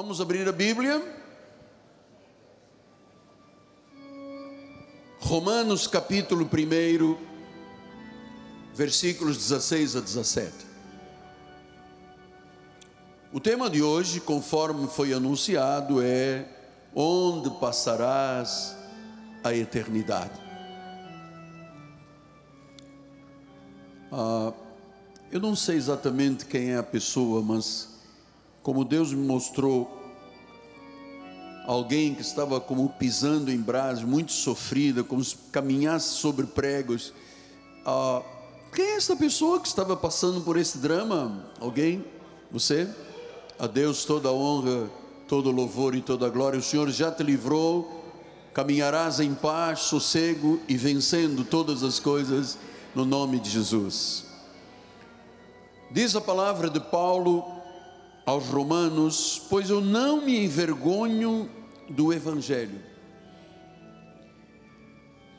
Vamos abrir a Bíblia. Romanos capítulo 1, versículos 16 a 17. O tema de hoje, conforme foi anunciado, é Onde passarás a eternidade? Ah, eu não sei exatamente quem é a pessoa, mas como Deus me mostrou alguém que estava como pisando em brasas, muito sofrida, como se caminhasse sobre pregos. Ah, quem é essa pessoa que estava passando por esse drama? Alguém? Você? A Deus toda a honra, todo o louvor e toda a glória. O Senhor já te livrou, caminharás em paz, sossego e vencendo todas as coisas no nome de Jesus. Diz a palavra de Paulo aos Romanos: Pois eu não me envergonho do Evangelho.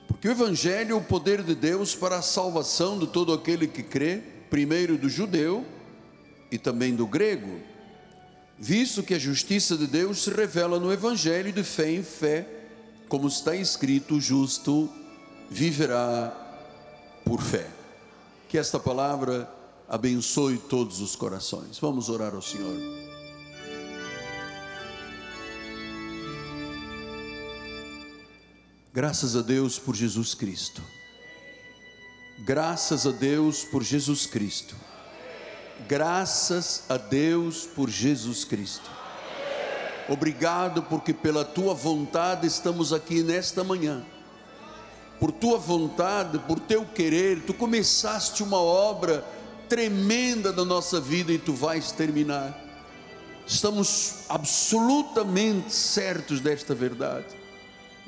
Porque o Evangelho é o poder de Deus para a salvação de todo aquele que crê, primeiro do judeu e também do grego, visto que a justiça de Deus se revela no Evangelho de fé em fé, como está escrito: o justo viverá por fé. Que esta palavra abençoe todos os corações. Vamos orar ao Senhor. Graças a Deus por Jesus Cristo. Graças a Deus por Jesus Cristo. Graças a Deus por Jesus Cristo. Obrigado porque pela tua vontade estamos aqui nesta manhã. Por tua vontade, por teu querer, tu começaste uma obra tremenda na nossa vida e tu vais terminar. Estamos absolutamente certos desta verdade.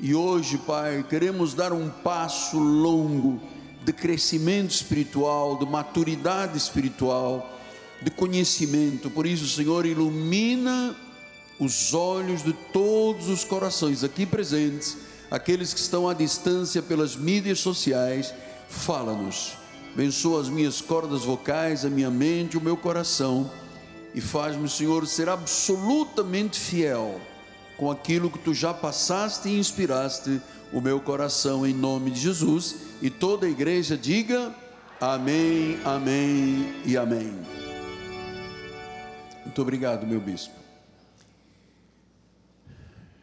E hoje, Pai, queremos dar um passo longo de crescimento espiritual, de maturidade espiritual, de conhecimento. Por isso, Senhor, ilumina os olhos de todos os corações aqui presentes, aqueles que estão à distância pelas mídias sociais. Fala-nos, abençoa as minhas cordas vocais, a minha mente, o meu coração e faz-me, Senhor, ser absolutamente fiel com aquilo que tu já passaste e inspiraste o meu coração em nome de Jesus. E toda a igreja diga amém, amém e amém. Muito obrigado, meu bispo.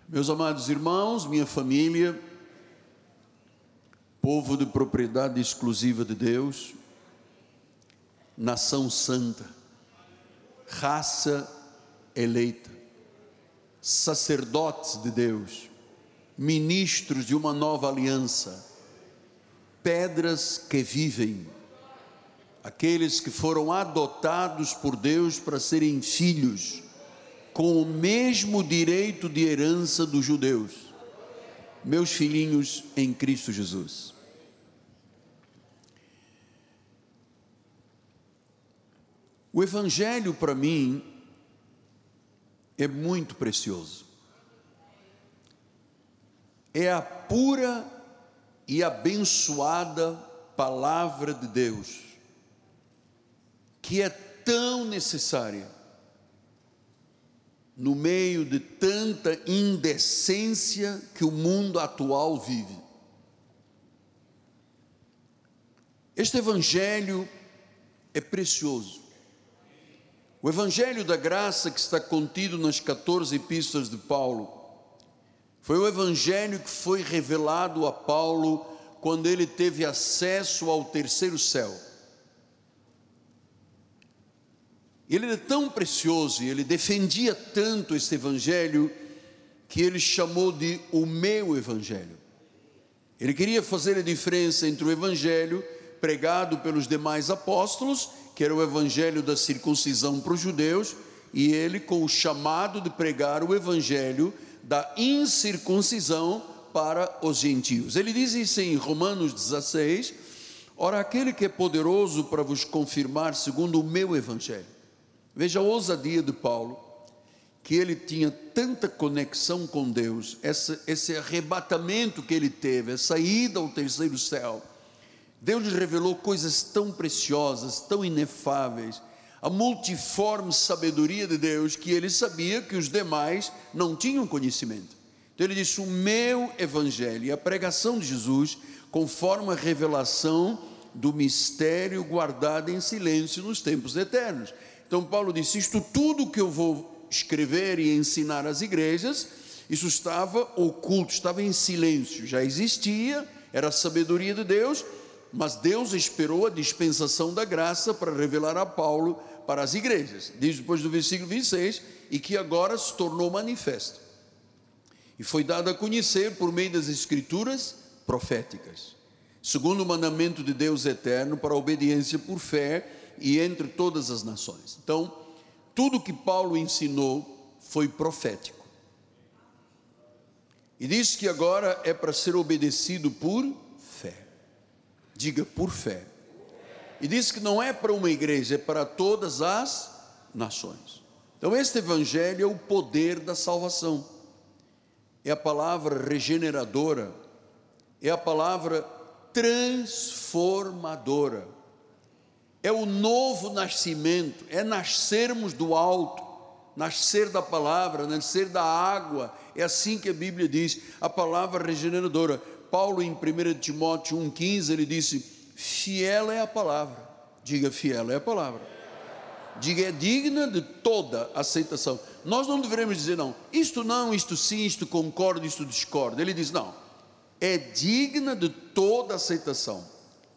Meus amados irmãos, minha família, povo de propriedade exclusiva de Deus, nação santa, raça eleita, sacerdotes de Deus, ministros de uma nova aliança, pedras que vivem, aqueles que foram adotados por Deus para serem filhos, com o mesmo direito de herança dos judeus, meus filhinhos em Cristo Jesus. O Evangelho para mim é muito precioso. É a pura e abençoada palavra de Deus, que é tão necessária no meio de tanta indecência que o mundo atual vive. Este Evangelho é precioso. O Evangelho da Graça, que está contido nas 14 epístolas de Paulo, foi o Evangelho que foi revelado a Paulo quando ele teve acesso ao terceiro céu. Ele era tão precioso e ele defendia tanto este Evangelho que ele chamou de o meu Evangelho. Ele queria fazer a diferença entre o Evangelho pregado pelos demais apóstolos que era o evangelho da circuncisão para os judeus, e ele com o chamado de pregar o evangelho da incircuncisão para os gentios. Ele diz isso em Romanos 16: Ora, aquele que é poderoso para vos confirmar segundo o meu evangelho. Veja a ousadia de Paulo, que ele tinha tanta conexão com Deus, esse, esse arrebatamento que ele teve, essa ida ao terceiro céu Deus lhe revelou coisas tão preciosas, tão inefáveis, a multiforme sabedoria de Deus que ele sabia que os demais não tinham conhecimento. Então ele disse: O meu evangelho e a pregação de Jesus, conforme a revelação do mistério guardado em silêncio nos tempos eternos. Então Paulo disse: Isto tudo que eu vou escrever e ensinar às igrejas, isso estava oculto, estava em silêncio, já existia, era a sabedoria de Deus, mas Deus esperou a dispensação da graça para revelar a Paulo para as igrejas, diz depois do versículo 26, e que agora se tornou manifesto. E foi dado a conhecer por meio das escrituras proféticas, segundo o mandamento de Deus eterno para a obediência por fé e entre todas as nações. Então, tudo que Paulo ensinou foi profético. E diz que agora é para ser obedecido por fé. Diga por fé. E diz que não é para uma igreja, é para todas as nações. Então, este evangelho é o poder da salvação, é a palavra regeneradora, é a palavra transformadora, é o novo nascimento, é nascermos do alto, nascer da palavra, nascer da água, é assim que a Bíblia diz, a palavra regeneradora. Paulo, em 1 Timóteo 1,15, ele disse Fiel é a palavra. Diga, fiel é a palavra. Diga, é digna de toda aceitação. Nós não devemos dizer, não, isto não, isto sim, isto concordo, isto discordo. Ele diz, não, é digna de toda aceitação.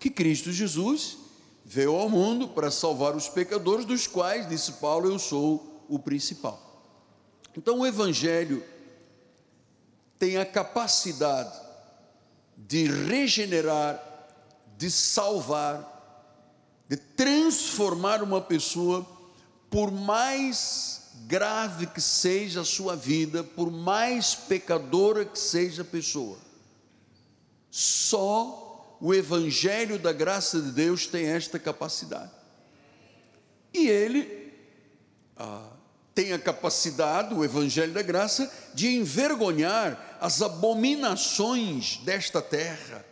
Que Cristo Jesus veio ao mundo para salvar os pecadores, dos quais, disse Paulo, eu sou o principal. Então, o Evangelho tem a capacidade de regenerar de salvar, de transformar uma pessoa, por mais grave que seja a sua vida, por mais pecadora que seja a pessoa. Só o Evangelho da graça de Deus tem esta capacidade. E ele ah, tem a capacidade, o Evangelho da graça, de envergonhar as abominações desta terra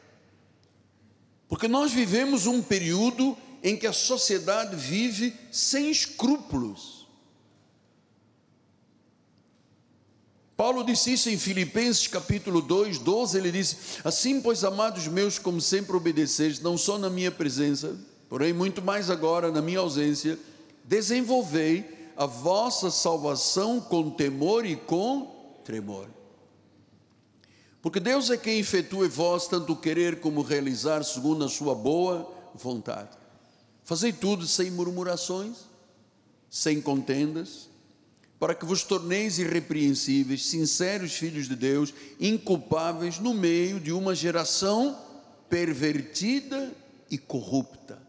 porque nós vivemos um período em que a sociedade vive sem escrúpulos. Paulo disse isso em Filipenses capítulo 2, 12, ele disse: Assim, pois, amados meus, como sempre obedeceis, não só na minha presença, porém muito mais agora na minha ausência, desenvolvei a vossa salvação com temor e com tremor. Porque Deus é quem efetua em vós tanto querer como realizar segundo a sua boa vontade. Fazei tudo sem murmurações, sem contendas, para que vos torneis irrepreensíveis, sinceros filhos de Deus, inculpáveis no meio de uma geração pervertida e corrupta,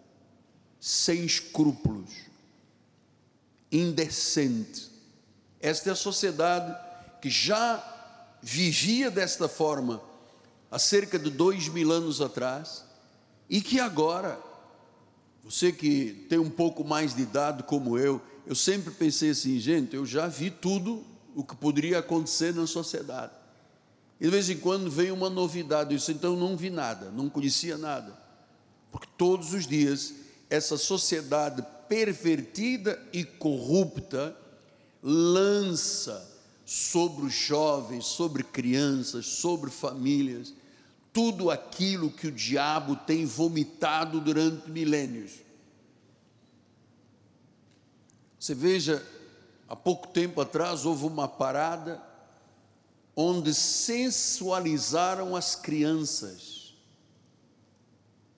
sem escrúpulos, indecente. Esta é a sociedade que já vivia desta forma há cerca de dois mil anos atrás e que agora, você que tem um pouco mais de idade como eu, eu sempre pensei assim, gente, eu já vi tudo o que poderia acontecer na sociedade. E de vez em quando vem uma novidade, eu disse, então não vi nada, não conhecia nada. Porque todos os dias essa sociedade pervertida e corrupta lança sobre os jovens, sobre crianças, sobre famílias, tudo aquilo que o diabo tem vomitado durante milênios. Você veja, há pouco tempo atrás houve uma parada onde sensualizaram as crianças.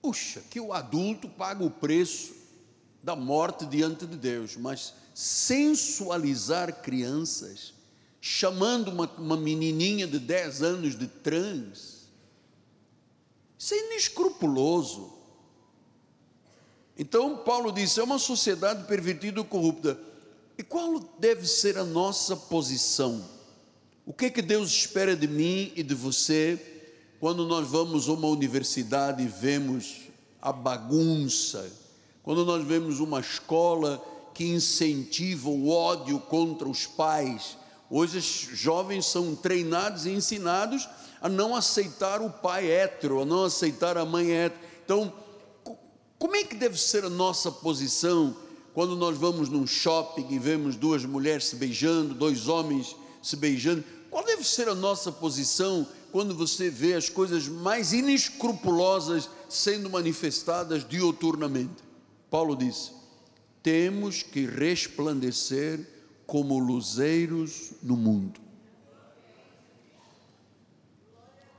Puxa, que o adulto paga o preço da morte diante de Deus, mas sensualizar crianças chamando uma, uma menininha de 10 anos de trans. Isso é inescrupuloso. Então, Paulo disse: é uma sociedade pervertida e corrupta. E qual deve ser a nossa posição? O que é que Deus espera de mim e de você quando nós vamos a uma universidade e vemos a bagunça? Quando nós vemos uma escola que incentiva o ódio contra os pais, Hoje os jovens são treinados e ensinados a não aceitar o pai hétero, a não aceitar a mãe hétero. Então, como é que deve ser a nossa posição quando nós vamos num shopping e vemos duas mulheres se beijando, dois homens se beijando, qual deve ser a nossa posição quando você vê as coisas mais inescrupulosas sendo manifestadas dioturnamente? Paulo disse: temos que resplandecer como luzeiros no mundo.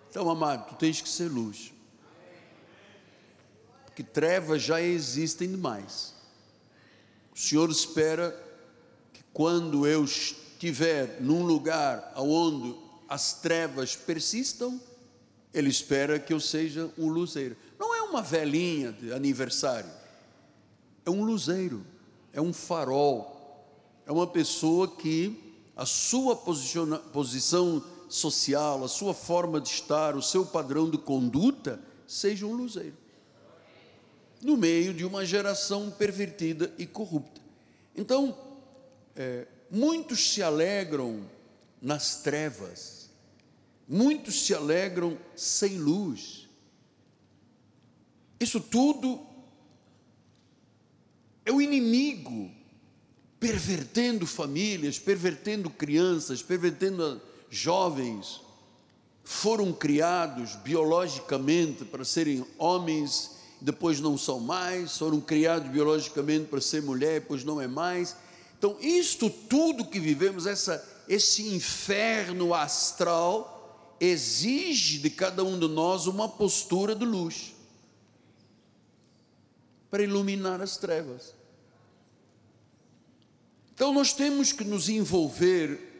Então, amado, tu tens que ser luz. Porque trevas já existem demais. O Senhor espera que quando eu estiver num lugar onde as trevas persistam, Ele espera que eu seja um luzeiro. Não é uma velhinha de aniversário, é um luzeiro, é um farol, é uma pessoa que a sua posição social, a sua forma de estar, o seu padrão de conduta, seja um luzeiro. No meio de uma geração pervertida e corrupta. Então, é, muitos se alegram nas trevas, muitos se alegram sem luz. Isso tudo é o inimigo pervertendo famílias, pervertendo crianças, pervertendo jovens foram criados biologicamente para serem homens, depois não são mais, foram criados biologicamente para ser mulher, depois não é mais. Então, isto tudo que vivemos, essa, esse inferno astral, exige de cada um de nós uma postura de luz para iluminar as trevas. Então, nós temos que nos envolver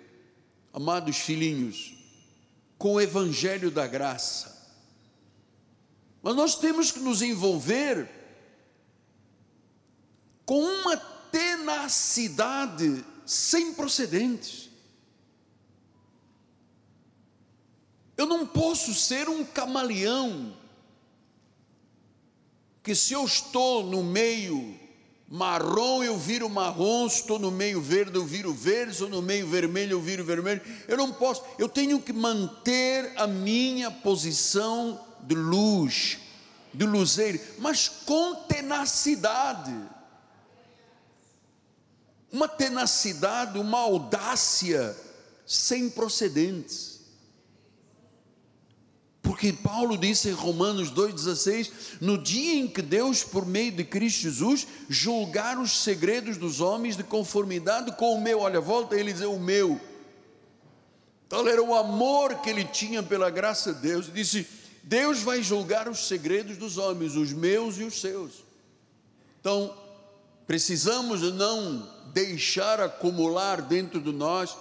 amados filhinhos, com o evangelho da graça. Mas nós temos que nos envolver com uma tenacidade sem precedentes. Eu não posso ser um camaleão, que se eu estou no meio marrom eu viro marrom, estou no meio verde eu viro verde, estou no meio vermelho eu viro vermelho. Eu não posso, eu tenho que manter a minha posição de luz, de luzeiro, mas com tenacidade. Uma tenacidade, uma audácia sem procedentes. Porque Paulo disse em Romanos 2,16: no dia em que Deus, por meio de Cristo Jesus, julgar os segredos dos homens de conformidade com o meu, olha, volta ele dizer o meu. Então era o amor que ele tinha pela graça de Deus. Disse: Deus vai julgar os segredos dos homens, os meus e os seus. Então, precisamos não deixar acumular dentro de nós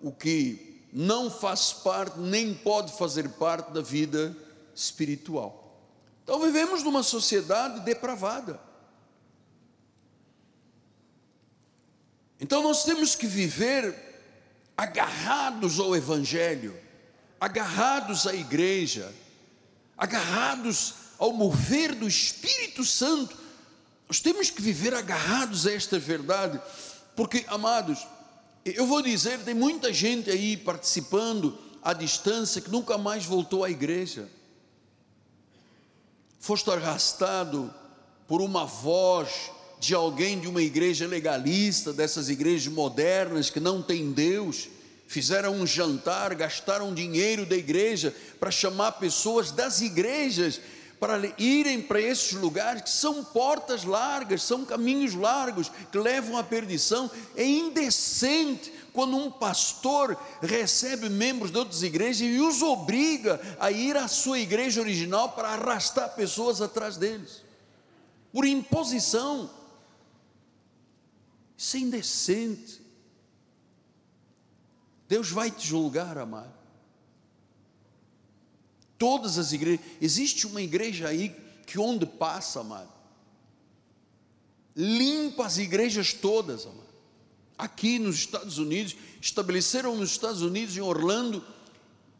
o que não faz parte, nem pode fazer parte da vida espiritual. Então vivemos numa sociedade depravada. Então nós temos que viver agarrados ao Evangelho, agarrados à igreja, agarrados ao mover do Espírito Santo. Nós temos que viver agarrados a esta verdade, porque, amados, eu vou dizer, tem muita gente aí participando à distância que nunca mais voltou à igreja. Foste arrastado por uma voz de alguém de uma igreja legalista, dessas igrejas modernas que não tem Deus, fizeram um jantar, gastaram dinheiro da igreja para chamar pessoas das igrejas para irem para esses lugares que são portas largas, são caminhos largos que levam à perdição. É indecente quando um pastor recebe membros de outras igrejas e os obriga a ir à sua igreja original para arrastar pessoas atrás deles, por imposição. Isso é indecente. Deus vai te julgar, amado. Todas as igrejas, existe uma igreja aí que onde passa, amado, limpa as igrejas todas, amado. Aqui nos Estados Unidos, estabeleceram nos Estados Unidos, em Orlando,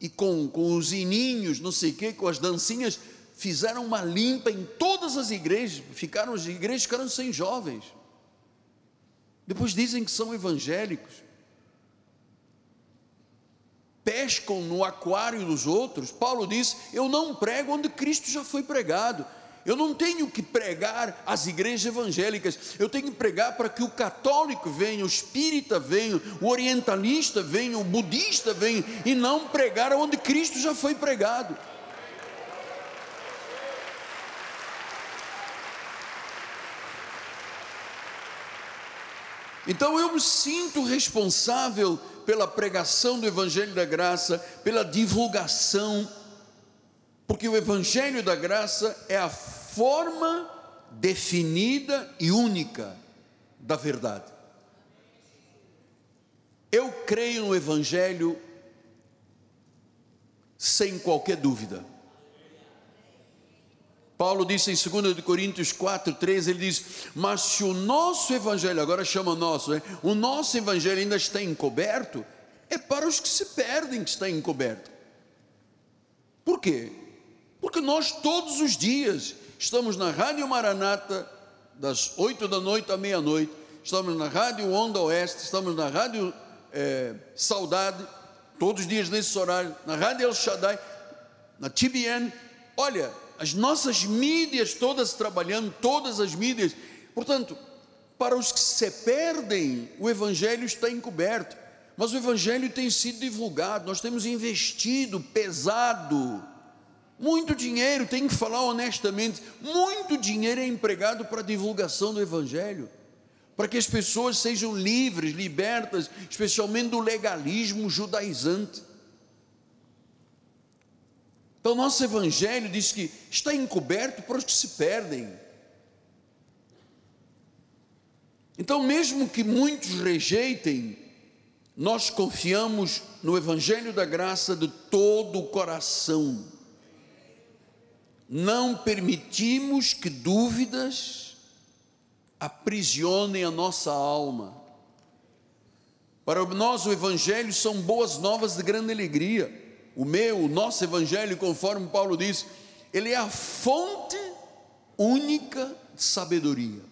e com, com os ininhos, não sei o quê, com as dancinhas, fizeram uma limpa em todas as igrejas, ficaram as igrejas ficaram sem jovens. Depois dizem que são evangélicos pescam no aquário dos outros. Paulo diz: Eu não prego onde Cristo já foi pregado. Eu não tenho que pregar às igrejas evangélicas, eu tenho que pregar para que o católico venha, o espírita venha, o orientalista venha, o budista venha, e não pregar onde Cristo já foi pregado. Então eu me sinto responsável pela pregação do Evangelho da Graça, pela divulgação, porque o Evangelho da Graça é a forma definida e única da verdade. Eu creio no Evangelho sem qualquer dúvida. Paulo disse em 2 Coríntios 4, 13, ele diz: Mas se o nosso evangelho, agora chama nosso, né? o nosso evangelho ainda está encoberto, é para os que se perdem que está encoberto. Por quê? Porque nós todos os dias estamos na Rádio Maranata, das 8 da noite à meia-noite, estamos na Rádio Onda Oeste, estamos na Rádio é, Saudade, todos os dias nesse horário, na Rádio El Shaddai, na TBN. Olha, as nossas mídias todas trabalhando, todas as mídias. Portanto, para os que se perdem, o Evangelho está encoberto, mas o Evangelho tem sido divulgado, nós temos investido pesado, muito dinheiro, tem que falar honestamente, muito dinheiro é empregado para a divulgação do Evangelho, para que as pessoas sejam livres, libertas, especialmente do legalismo judaizante. Então, nosso Evangelho diz que está encoberto para os que se perdem. Então, mesmo que muitos rejeitem, nós confiamos no Evangelho da graça de todo o coração. Não permitimos que dúvidas aprisionem a nossa alma. Para nós, o Evangelho são boas novas de grande alegria o meu, o nosso evangelho, conforme Paulo diz, ele é a fonte única de sabedoria.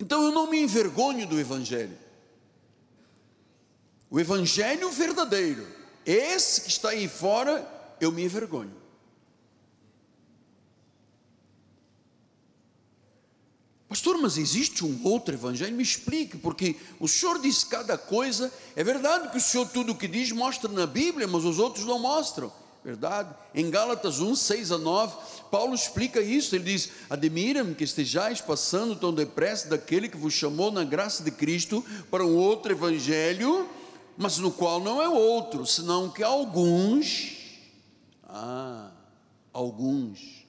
Então eu não me envergonho do evangelho. O evangelho verdadeiro, esse que está aí fora, eu me envergonho. Pastor, mas existe um outro evangelho? Me explique, porque o senhor diz cada coisa. É verdade que o senhor tudo o que diz mostra na Bíblia, mas os outros não mostram. Verdade? Em Gálatas 1, 6 a 9, Paulo explica isso. Ele diz: Admira-me que estejais passando tão depressa daquele que vos chamou na graça de Cristo para um outro evangelho, mas no qual não é outro, senão que alguns, ah, alguns,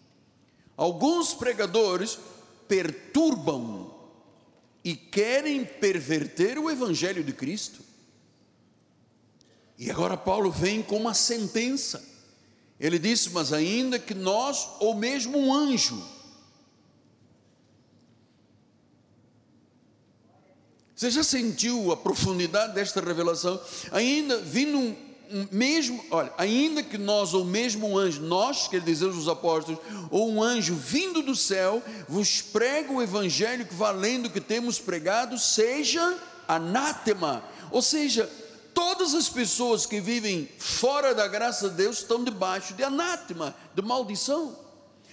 alguns pregadores perturbam e querem perverter o Evangelho de Cristo. E agora Paulo vem com uma sentença. Ele disse: Mas ainda que nós, ou mesmo um anjo, Você já sentiu a profundidade desta revelação? Ainda vindo mesmo, olha, ainda que nós, ou mesmo um anjo, nós, quer dizer os apóstolos, ou um anjo vindo do céu, vos prega o evangelho que valendo que temos pregado, seja anátema. Ou seja, todas as pessoas que vivem fora da graça de Deus estão debaixo de anátema, de maldição.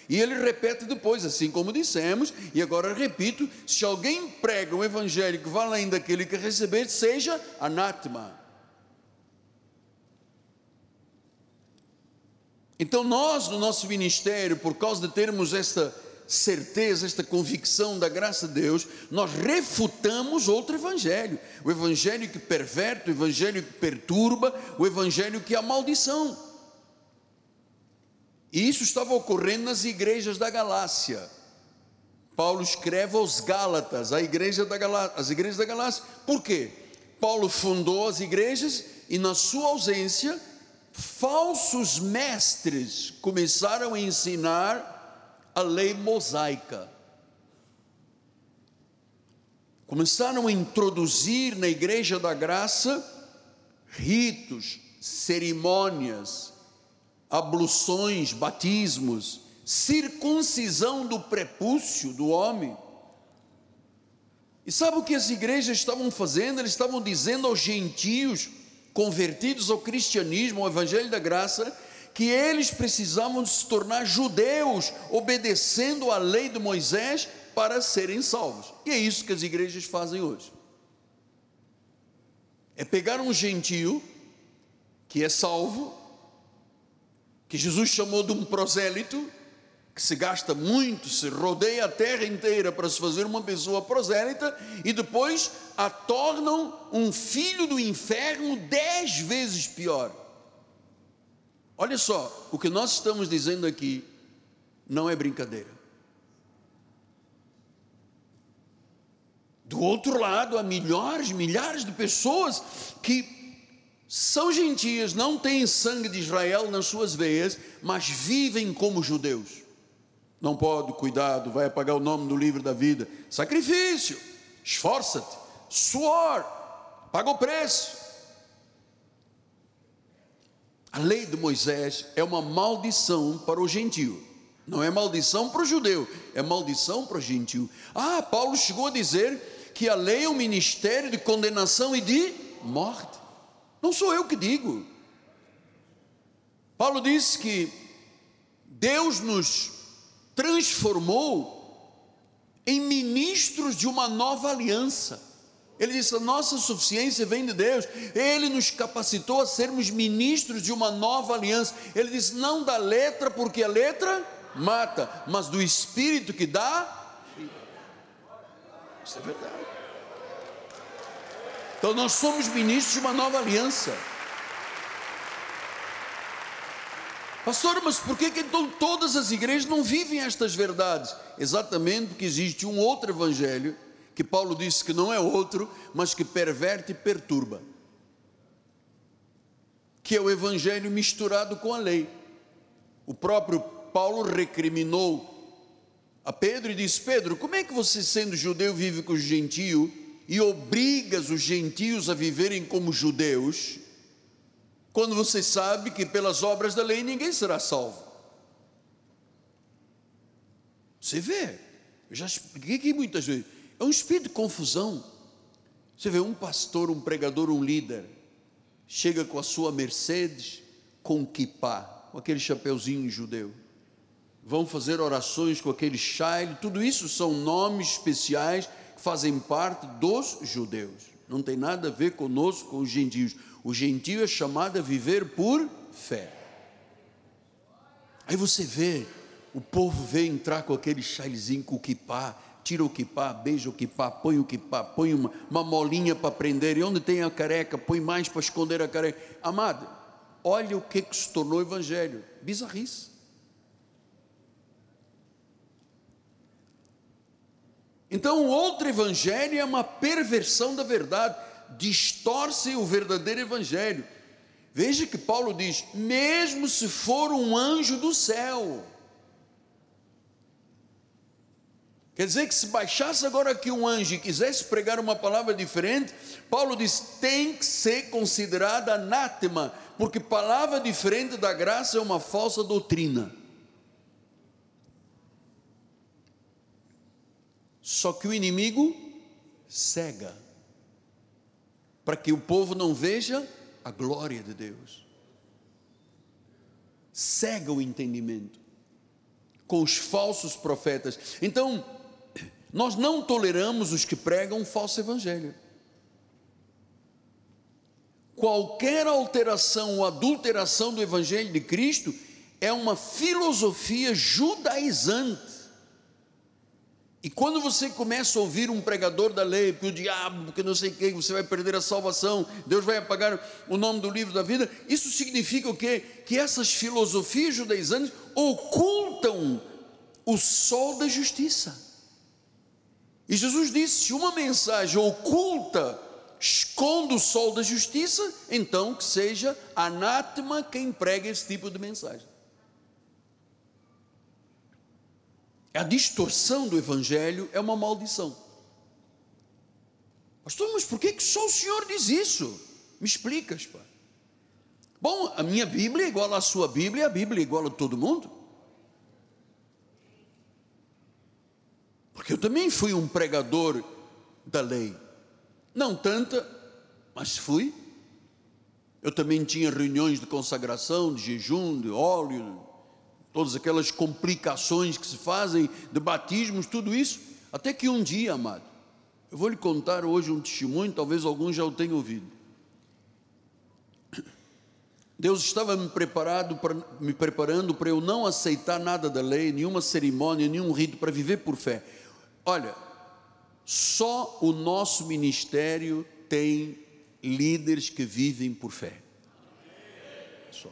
E ele repete depois, assim como dissemos, e agora repito: se alguém prega um evangelho que daquele que receber, seja anátema. Então, nós, no nosso ministério, por causa de termos esta certeza, esta convicção da graça de Deus, nós refutamos outro evangelho, o evangelho que perverte, o evangelho que perturba, o evangelho que é a maldição. E isso estava ocorrendo nas igrejas da Galácia. Paulo escreve aos Gálatas, a igreja da Galácia, as igrejas da Galácia. Por quê? Paulo fundou as igrejas e na sua ausência falsos mestres começaram a ensinar a lei mosaica. Começaram a introduzir na igreja da graça ritos, cerimônias, abluções, batismos, circuncisão do prepúcio do homem. E sabe o que as igrejas estavam fazendo? Eles estavam dizendo aos gentios: convertidos ao cristianismo, ao evangelho da graça, que eles precisavam se tornar judeus, obedecendo à lei de Moisés para serem salvos. E é isso que as igrejas fazem hoje. É pegar um gentio que é salvo, que Jesus chamou de um prosélito, que se gasta muito, se rodeia a terra inteira para se fazer uma pessoa prosélita, e depois a tornam um filho do inferno dez vezes pior. Olha só, o que nós estamos dizendo aqui não é brincadeira. Do outro lado, há milhares, milhares de pessoas que são gentias, não têm sangue de Israel nas suas veias, mas vivem como judeus. Não pode, cuidado, vai apagar o nome do livro da vida. Sacrifício, esforça-te, suor, paga o preço. A lei de Moisés é uma maldição para o gentio. Não é maldição para o judeu, é maldição para o gentio. Ah, Paulo chegou a dizer que a lei é um ministério de condenação e de morte. Não sou eu que digo. Paulo disse que Deus nos transformou em ministros de uma nova aliança. Ele disse: a nossa suficiência vem de Deus. Ele nos capacitou a sermos ministros de uma nova aliança. Ele disse: não da letra, porque a letra mata, mas do espírito que dá. Isso é verdade. Então nós somos ministros de uma nova aliança. Pastor, mas por que, então todas as igrejas não vivem estas verdades? Exatamente porque existe um outro evangelho, que Paulo disse que não é outro, mas que perverte e perturba. Que é o evangelho misturado com a lei. O próprio Paulo recriminou a Pedro e disse: Pedro, como é que você, sendo judeu, vive com os gentios? e obrigas os gentios a viverem como judeus, quando você sabe que pelas obras da lei ninguém será salvo. Você vê, eu já expliquei aqui muitas vezes, é um espírito de confusão. Você vê um pastor, um pregador, um líder, chega com a sua Mercedes, com kippah, com aquele chapeuzinho judeu, vão fazer orações com aquele chale, tudo isso são nomes especiais fazem parte dos judeus. Não tem nada a ver conosco, com os gentios. O gentio é chamado a viver por fé. Aí você vê, o povo vê entrar com aquele chalezinho com o kipá, tira o kipá, beija o kipá, põe o kipá, põe uma, uma molinha para prender, e onde tem a careca, põe mais para esconder a careca. Amado, olha o que, que se tornou o evangelho, bizarrice. Então, o outro evangelho é uma perversão da verdade, distorce o verdadeiro evangelho. Veja que Paulo diz: mesmo se for um anjo do céu. Quer dizer que se baixasse agora aqui um anjo e quisesse pregar uma palavra diferente, Paulo diz: tem que ser considerada anátema, porque palavra diferente da graça é uma falsa doutrina. Só que o inimigo cega, para que o povo não veja a glória de Deus. Cega o entendimento com os falsos profetas. Então, nós não toleramos os que pregam um falso evangelho. Qualquer alteração ou adulteração do evangelho de Cristo é uma filosofia judaizante e quando você começa a ouvir um pregador da lei, que o diabo, porque não sei quem, você vai perder a salvação, Deus vai apagar o nome do livro da vida, isso significa o quê? Que essas filosofias judaizantes ocultam o sol da justiça. E Jesus disse: se uma mensagem oculta esconde o sol da justiça, então que seja anátema quem prega esse tipo de mensagem. A distorção do Evangelho é uma maldição. Pastor, mas por que, só o senhor diz isso? Me explicas, pai. Bom, a minha Bíblia é igual à sua Bíblia, a Bíblia é igual a todo mundo. Porque eu também fui um pregador da lei. Não tanta, mas fui. Eu também tinha reuniões de consagração, de jejum, de óleo, todas aquelas complicações que se fazem de batismos, tudo isso. Até que um dia, amado, eu vou lhe contar hoje um testemunho, talvez alguns já o tenham ouvido. Deus estava me, preparado pra, me preparando para eu não aceitar nada da lei, nenhuma cerimônia, nenhum rito, para viver por fé. Olha, só o nosso ministério tem líderes que vivem por fé. Só.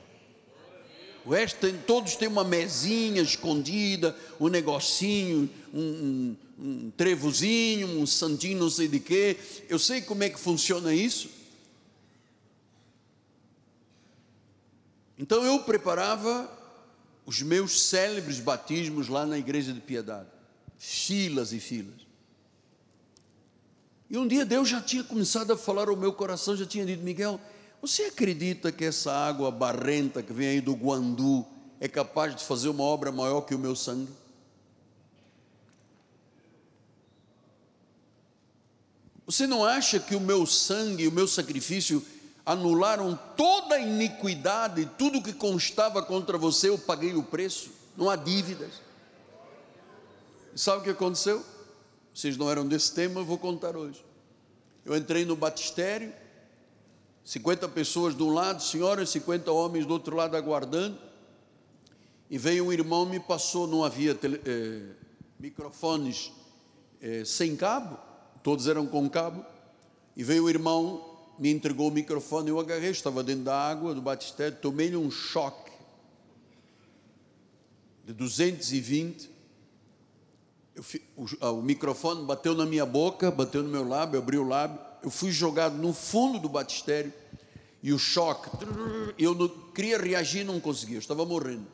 O resto tem, todos têm uma mesinha escondida, um negocinho, um, um, um trevozinho, um santinho, não sei de quê. Eu sei como é que funciona isso. Então eu preparava os meus célebres batismos lá na igreja de piedade, filas e filas. E um dia Deus já tinha começado a falar ao meu coração, já tinha dito, Miguel, você acredita que essa água barrenta que vem aí do Guandu é capaz de fazer uma obra maior que o meu sangue? Você não acha que o meu sangue, o meu sacrifício anularam toda a iniquidade, tudo que constava contra você, eu paguei o preço, não há dívidas. sabe o que aconteceu? Vocês não eram desse tema, eu vou contar hoje. Eu entrei no batistério, 50 pessoas de um lado, senhoras, 50 homens do outro lado aguardando. E veio um irmão, me passou, não havia tele, eh, microfones eh, sem cabo, todos eram com cabo. E veio o irmão, me entregou o microfone, eu agarrei, estava dentro da água do batistério, tomei-lhe um choque de 220 eu, o, o, microfone bateu na minha boca, bateu no meu lábio, abriu o lábio. Eu fui jogado no fundo do batistério e o choque, eu não, queria reagir, não conseguia, eu estava morrendo.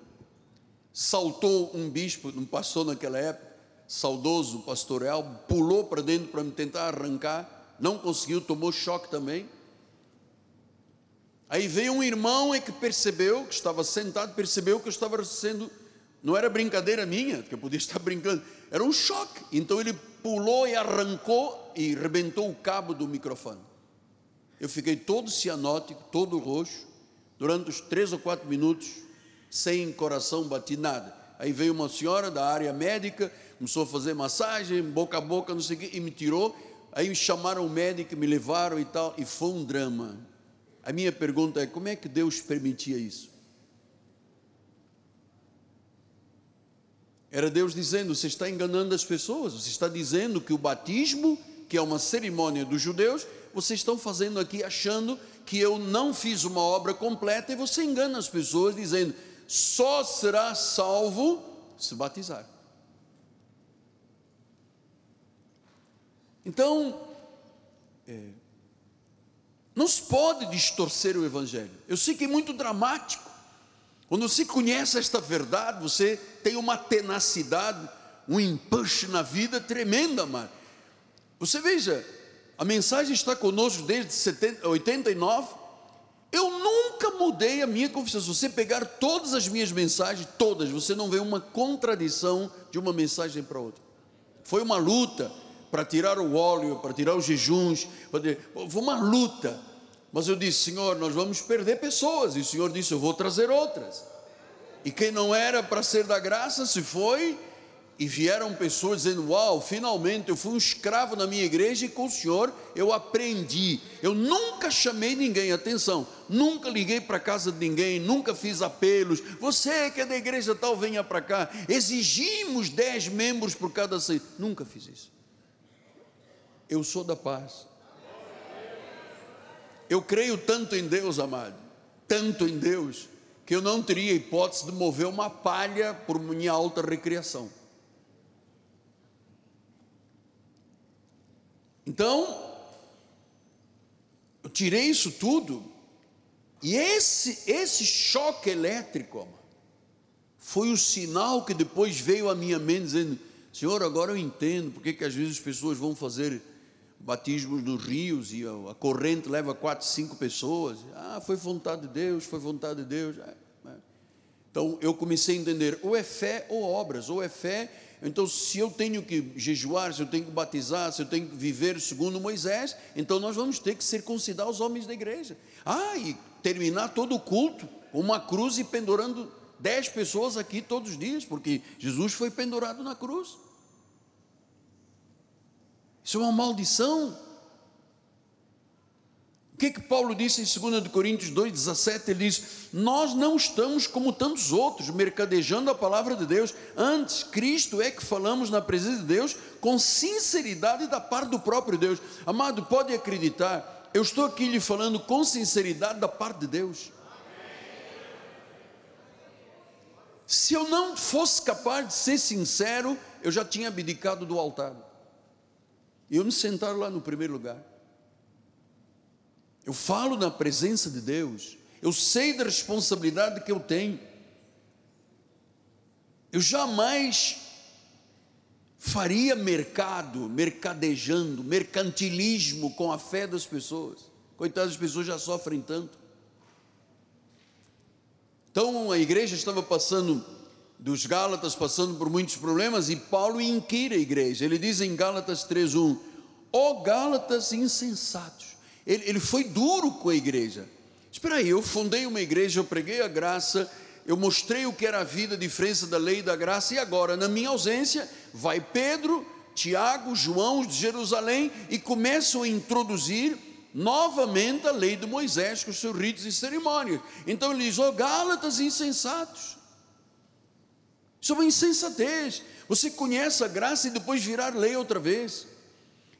Saltou um bispo, não passou naquela época, saudoso pastor Elbo, pulou para dentro para me tentar arrancar, não conseguiu, tomou choque também. Aí veio um irmão e que percebeu, que estava sentado, percebeu que eu estava sendo não era brincadeira minha, que eu podia estar brincando, era um choque. Então ele pulou e arrancou e rebentou o cabo do microfone. Eu fiquei todo cianótico, todo roxo, durante os três ou quatro minutos, sem coração, bati nada. Aí veio uma senhora da área médica, começou a fazer massagem, boca a boca, não sei o quê, e me tirou. Aí chamaram o médico, me levaram e tal, e foi um drama. A minha pergunta é: como é que Deus permitia isso? Era Deus dizendo: você está enganando as pessoas, você está dizendo que o batismo, que é uma cerimônia dos judeus, vocês estão fazendo aqui achando que eu não fiz uma obra completa e você engana as pessoas dizendo: só será salvo se batizar. Então, é, não se pode distorcer o Evangelho. Eu sei que é muito dramático. Quando você conhece esta verdade, você tem uma tenacidade, um empuxo na vida tremenda, amado. Você veja, a mensagem está conosco desde 70, 89. Eu nunca mudei a minha confissão. Se você pegar todas as minhas mensagens, todas, você não vê uma contradição de uma mensagem para outra. Foi uma luta para tirar o óleo, para tirar os jejuns, foi uma luta. Mas eu disse, Senhor, nós vamos perder pessoas. E o Senhor disse, eu vou trazer outras. E quem não era para ser da graça se foi. E vieram pessoas dizendo: Uau, finalmente eu fui um escravo na minha igreja e com o Senhor eu aprendi. Eu nunca chamei ninguém, atenção, nunca liguei para casa de ninguém, nunca fiz apelos. Você que é da igreja tal, venha para cá. Exigimos dez membros por cada seis. Nunca fiz isso. Eu sou da paz. Eu creio tanto em Deus, amado, tanto em Deus, que eu não teria hipótese de mover uma palha por minha alta recreação. Então, eu tirei isso tudo, e esse, esse choque elétrico, foi o sinal que depois veio à minha mente dizendo: Senhor, agora eu entendo porque que às vezes as pessoas vão fazer batismos nos rios e a corrente leva quatro, cinco pessoas. Ah, foi vontade de Deus, foi vontade de Deus. Então eu comecei a entender: ou é fé ou obras, ou é fé Então, se eu tenho que jejuar, se eu tenho que batizar, se eu tenho que viver segundo Moisés, então nós vamos ter que circuncidar os homens da igreja. Ah, e terminar todo o culto com uma cruz e pendurando dez pessoas aqui todos os dias, porque Jesus foi pendurado na cruz. Isso é uma maldição que, que Paulo disse em 2 Coríntios 2,17? Ele diz: Nós não estamos como tantos outros, mercadejando a palavra de Deus, antes, Cristo é que falamos na presença de Deus com sinceridade da parte do próprio Deus. Amado, pode acreditar, eu estou aqui lhe falando com sinceridade da parte de Deus. Se eu não fosse capaz de ser sincero, eu já tinha abdicado do altar. Eu me sentar lá no primeiro lugar. Eu falo na presença de Deus, eu sei da responsabilidade que eu tenho. Eu jamais faria mercado, mercadejando, mercantilismo com a fé das pessoas. Coitadas, as pessoas já sofrem tanto. Então a igreja estava passando, dos Gálatas, passando por muitos problemas, e Paulo inquire a igreja. Ele diz em Gálatas 3,1: Ó Gálatas insensatos ele, ele foi duro com a igreja. Espera aí, eu fundei uma igreja, eu preguei a graça, eu mostrei o que era a vida, a diferença da lei e da graça, e agora, na minha ausência, vai Pedro, Tiago, João de Jerusalém e começam a introduzir novamente a lei de Moisés com seus ritos e cerimônias. Então ele diz: Ó oh, Gálatas insensatos, isso é uma insensatez. Você conhece a graça e depois virar lei outra vez.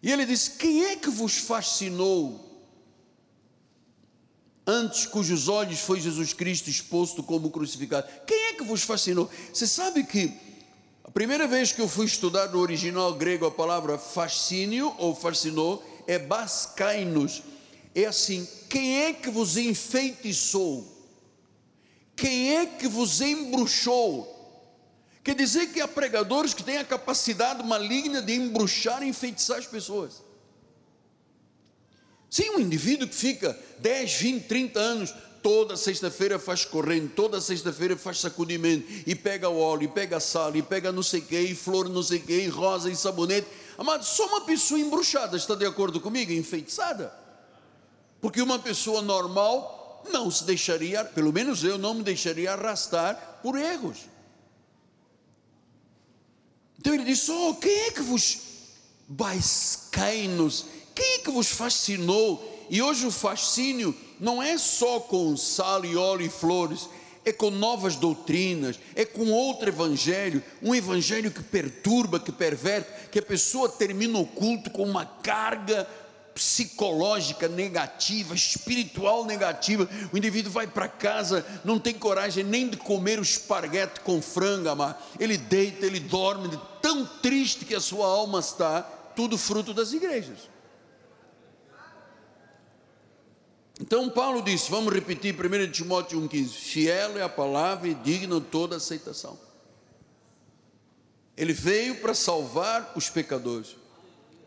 E ele diz: Quem é que vos fascinou antes cujos olhos foi Jesus Cristo exposto como crucificado. Quem é que vos fascinou? Você sabe que a primeira vez que eu fui estudar no original grego a palavra fascínio ou fascinou é baskainos. É assim: quem é que vos enfeitiçou? Quem é que vos embruxou? Quer dizer que há pregadores que têm a capacidade maligna de embruxar e enfeitiçar as pessoas. Sim, um indivíduo que fica 10, 20, 30 anos, toda sexta-feira faz corrente, toda sexta-feira faz sacudimento, e pega o óleo, e pega sal, e pega não sei o que, e flor não sei o que, e rosa, e sabonete. Amado, só uma pessoa embruxada está de acordo comigo? Enfeitiçada. Porque uma pessoa normal não se deixaria, pelo menos eu não me deixaria arrastar por erros. Então ele diz: Oh, quem é que vos baiscainos quem é que vos fascinou? E hoje o fascínio não é só com sal e óleo e flores, é com novas doutrinas, é com outro evangelho, um evangelho que perturba, que perverte, que a pessoa termina o culto com uma carga psicológica negativa, espiritual negativa. O indivíduo vai para casa, não tem coragem nem de comer o esparguete com frango, amar. Ele deita, ele dorme, tão triste que a sua alma está, tudo fruto das igrejas. Então Paulo disse, vamos repetir 1 Timóteo 1,15: fiel é a palavra e digna de toda aceitação. Ele veio para salvar os pecadores.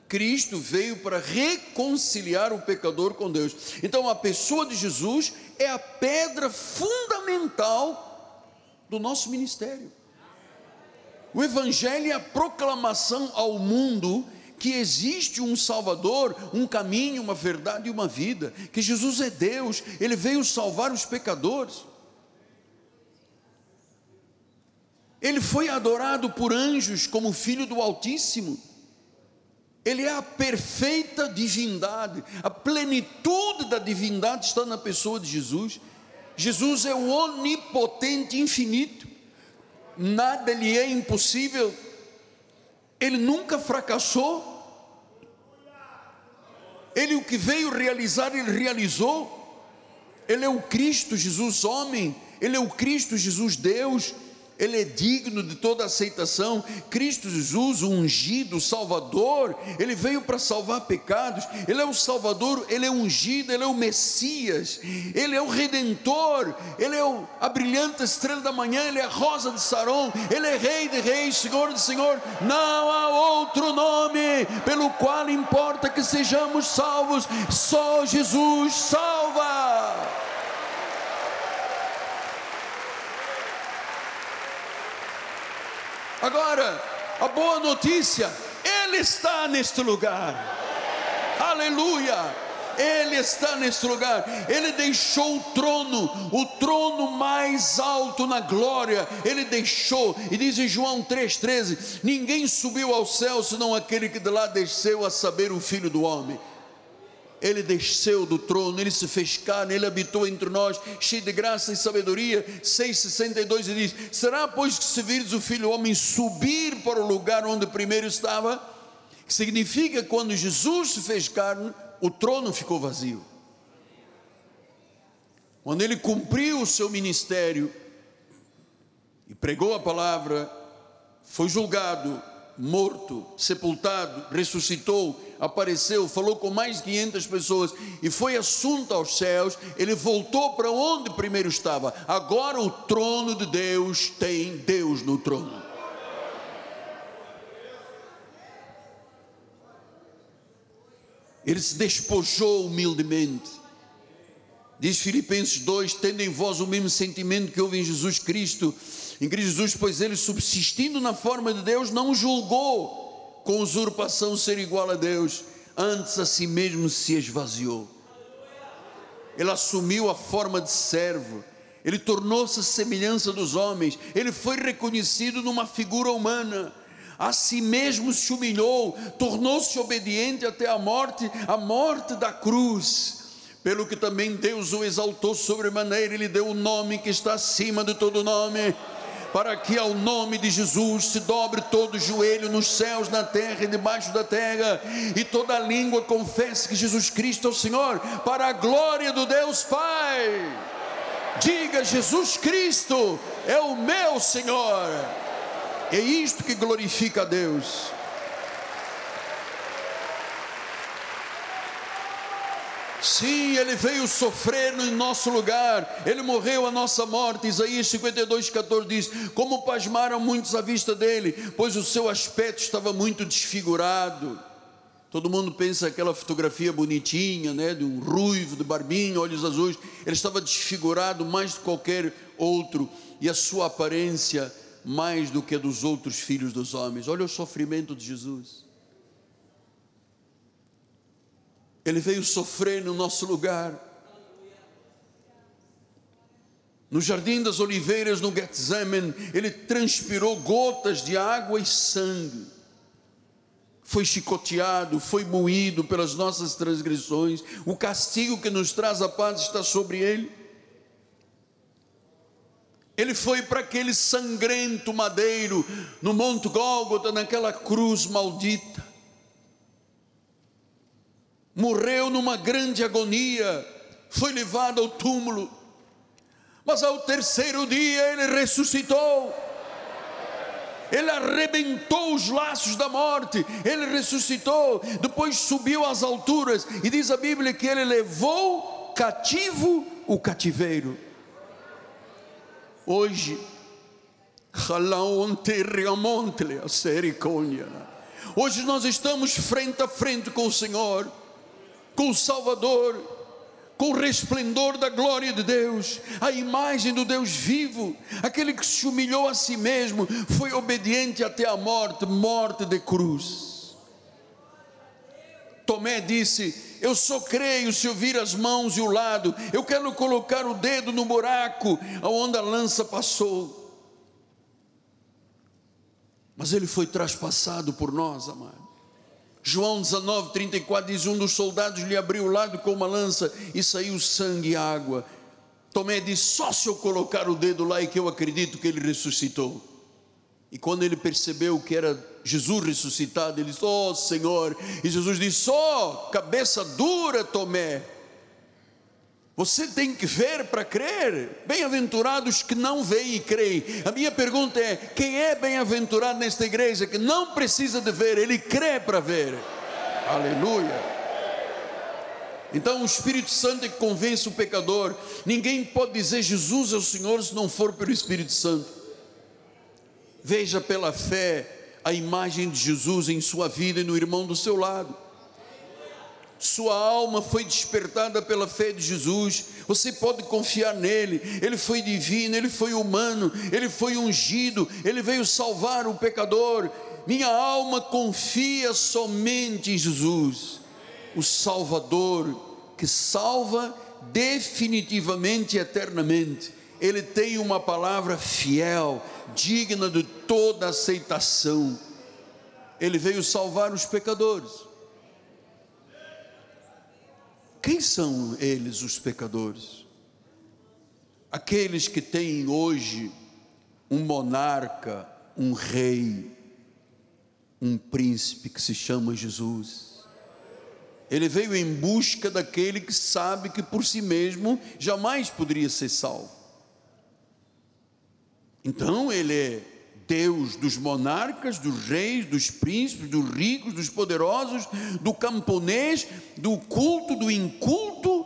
Cristo veio para reconciliar o pecador com Deus. Então a pessoa de Jesus é a pedra fundamental do nosso ministério. O Evangelho é a proclamação ao mundo que existe um Salvador, um caminho, uma verdade e uma vida, que Jesus é Deus, Ele veio salvar os pecadores. Ele foi adorado por anjos como Filho do Altíssimo. Ele é a perfeita divindade, a plenitude da divindade está na pessoa de Jesus. Jesus é o onipotente infinito, nada lhe é impossível, ele nunca fracassou, ele o que veio realizar, ele realizou. Ele é o Cristo Jesus homem, ele é o Cristo Jesus Deus, ele é digno de toda aceitação. Cristo Jesus, o ungido, o Salvador, ele veio para salvar pecados. Ele é o Salvador, ele é ungido, ele é o Messias, ele é o Redentor, ele é a brilhante estrela da manhã, ele é a rosa de Saron, ele é Rei de Reis, Senhor de Senhor. Não há outro nome pelo qual importa que sejamos salvos, só Jesus salva. Agora, A boa notícia, Ele está neste lugar. Aleluia! Ele está neste lugar, Ele deixou o trono, o trono mais alto na glória, Ele deixou, e diz em João 3,13: Ninguém subiu ao céu senão aquele que de lá desceu, a saber, o Filho do Homem. Ele desceu do trono, ele se fez carne, ele habitou entre nós, cheio de graça e sabedoria. 6,62 e diz: Será, pois, que se vires o filho homem subir para o lugar onde primeiro estava? Que significa quando Jesus se fez carne, o trono ficou vazio. Quando ele cumpriu o seu ministério e pregou a palavra, foi julgado, morto, sepultado, ressuscitou, apareceu, falou com mais de 500 pessoas e foi assunto aos céus. Ele voltou para onde primeiro estava. Agora o trono de Deus tem Deus no trono. Ele se despojou humildemente. Diz Filipenses 2: tendo em vós o mesmo sentimento que houve em Jesus Cristo, em Cristo Jesus, pois ele, subsistindo na forma de Deus, não julgou com usurpação ser igual a Deus, antes a si mesmo se esvaziou. Ele assumiu a forma de servo, ele tornou-se a semelhança dos homens, ele foi reconhecido numa figura humana. A si mesmo se humilhou, tornou-se obediente até a morte, a morte da cruz. Pelo que também Deus o exaltou sobremaneira, ele deu o nome que está acima de todo nome, para que ao nome de Jesus se dobre todo joelho nos céus, na terra e debaixo da terra, e toda língua confesse que Jesus Cristo é o Senhor, para a glória do Deus Pai. Diga: Jesus Cristo é o meu Senhor. É isto que glorifica a Deus. Sim, ele veio sofrer no nosso lugar, ele morreu a nossa morte. Isaías 52, 14 diz: Como pasmaram muitos à vista dele, pois o seu aspecto estava muito desfigurado. Todo mundo pensa aquela fotografia bonitinha, né, de um ruivo, de barbinho, olhos azuis. Ele estava desfigurado mais do que qualquer outro, e a sua aparência mais do que dos outros filhos dos homens. Olha o sofrimento de Jesus. Ele veio sofrer no nosso lugar. No jardim das oliveiras, no Getsemane, ele transpirou gotas de água e sangue. Foi chicoteado, foi moído pelas nossas transgressões. O castigo que nos traz a paz está sobre ele ele foi para aquele sangrento madeiro no Monte Gólgota, naquela cruz maldita. Morreu numa grande agonia, foi levado ao túmulo, mas ao terceiro dia ele ressuscitou. Ele arrebentou os laços da morte, ele ressuscitou, depois subiu às alturas, e diz a Bíblia que ele levou cativo o cativeiro. Hoje, hoje nós estamos frente a frente com o Senhor, com o Salvador, com o resplendor da glória de Deus, a imagem do Deus vivo, aquele que se humilhou a si mesmo, foi obediente até a morte morte de cruz. Tomé disse: eu só creio se eu vir as mãos e o lado. Eu quero colocar o dedo no buraco onde a lança passou. Mas ele foi traspassado por nós, amado. João 19, 34 diz: Um dos soldados lhe abriu o lado com uma lança e saiu sangue e água. Tomé disse: Só se eu colocar o dedo lá e que eu acredito que ele ressuscitou. E quando ele percebeu que era Jesus ressuscitado, ele disse: Oh Senhor, e Jesus disse: Oh, cabeça dura, Tomé. Você tem que ver para crer. Bem-aventurados que não veem e creem. A minha pergunta é: quem é bem-aventurado nesta igreja que não precisa de ver, ele crê para ver? Aleluia. Então o Espírito Santo é que convence o pecador. Ninguém pode dizer Jesus é o Senhor se não for pelo Espírito Santo. Veja pela fé a imagem de Jesus em sua vida e no irmão do seu lado. Sua alma foi despertada pela fé de Jesus. Você pode confiar nele. Ele foi divino, ele foi humano, ele foi ungido, ele veio salvar o pecador. minha alma confia somente em Jesus, o Salvador que salva definitivamente e eternamente. Ele tem uma palavra fiel, digna de toda aceitação. Ele veio salvar os pecadores. Quem são eles, os pecadores? Aqueles que têm hoje um monarca, um rei, um príncipe que se chama Jesus. Ele veio em busca daquele que sabe que por si mesmo jamais poderia ser salvo. Então ele é Deus dos monarcas, dos reis, dos príncipes, dos ricos, dos poderosos, do camponês, do culto, do inculto.